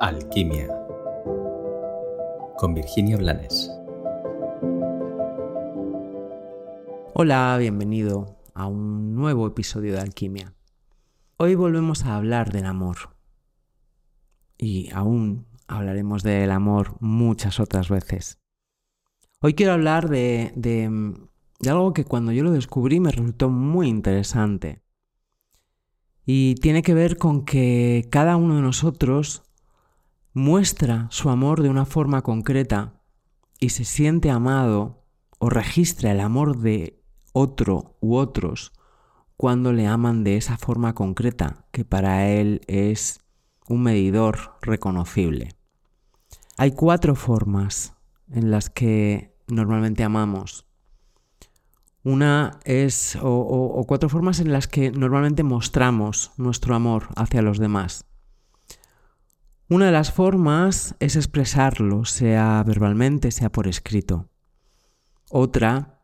Alquimia con Virginia Blanes. Hola, bienvenido a un nuevo episodio de Alquimia. Hoy volvemos a hablar del amor. Y aún hablaremos del amor muchas otras veces. Hoy quiero hablar de, de, algo que cuando yo lo descubrí me resultó muy interesante. Y tiene que ver con que cada uno de nosotros muestra su amor de una forma concreta y se siente amado o registra el amor de otro u otros cuando le aman de esa forma concreta, que para él es un medidor reconocible. Hay cuatro formas en las que normalmente amamos. Una es, o, cuatro formas en las que normalmente mostramos nuestro amor hacia los demás. Una de las formas es expresarlo, sea verbalmente, sea por escrito. Otra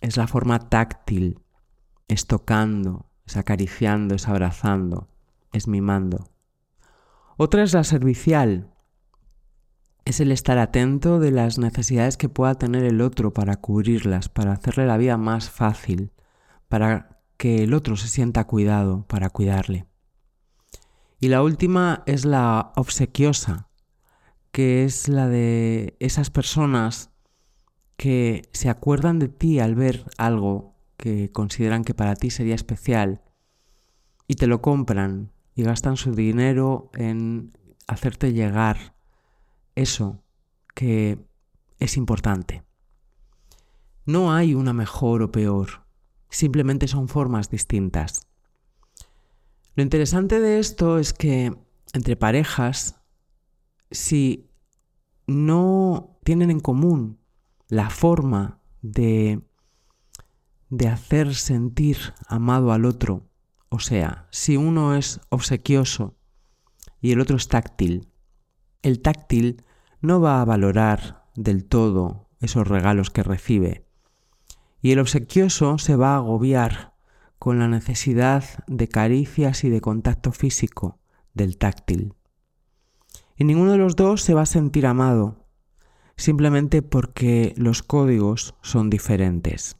es la forma táctil, es tocando, es acariciando, es abrazando, es mimando. Otra es la servicial, es el estar atento de las necesidades que pueda tener el otro para cubrirlas, para hacerle la vida más fácil, para que el otro se sienta cuidado, para cuidarle. Y la última es la obsequiosa, que es la de esas personas que se acuerdan de ti al ver algo que consideran que para ti sería especial y te lo compran y gastan su dinero en hacerte llegar eso que es importante. No hay una mejor o peor, simplemente son formas distintas. Lo interesante de esto es que entre parejas, si no tienen en común la forma de de hacer sentir amado al otro. O sea, si uno es obsequioso y el otro es táctil, el táctil no va a valorar del todo esos regalos que recibe. Y el obsequioso se va a agobiar con la necesidad de caricias y de contacto físico del táctil. Y ninguno de los dos se va a sentir amado, simplemente porque los códigos son diferentes.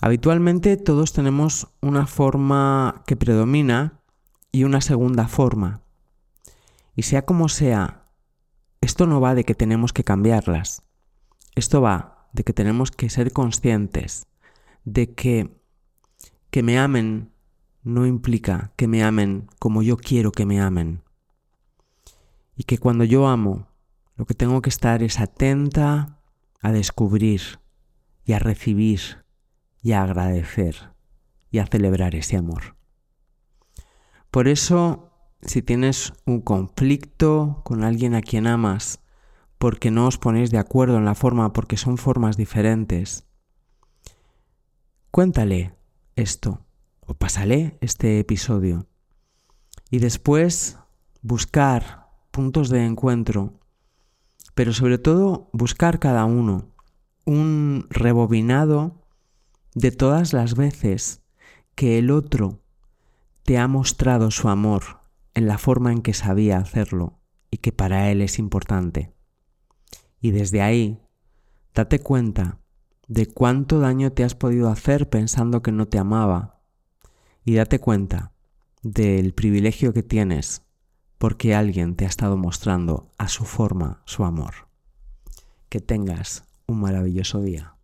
Habitualmente todos tenemos una forma que predomina y una segunda forma. Y sea como sea, esto no va de que tenemos que cambiarlas. Esto va de que tenemos que ser conscientes de que que me amen no implica que me amen como yo quiero que me amen. Y que cuando yo amo, lo que tengo que estar es atenta a descubrir y a recibir y a agradecer y a celebrar ese amor. Por eso, si tienes un conflicto con alguien a quien amas, porque no os ponéis de acuerdo en la forma, porque son formas diferentes, cuéntale esto o pásale este episodio y después buscar puntos de encuentro, pero sobre todo buscar cada uno un rebobinado de todas las veces que el otro te ha mostrado su amor en la forma en que sabía hacerlo y que para él es importante. Y desde ahí, date cuenta de cuánto daño te has podido hacer pensando que no te amaba. Y date cuenta del privilegio que tienes porque alguien te ha estado mostrando a su forma su amor. Que tengas un maravilloso día.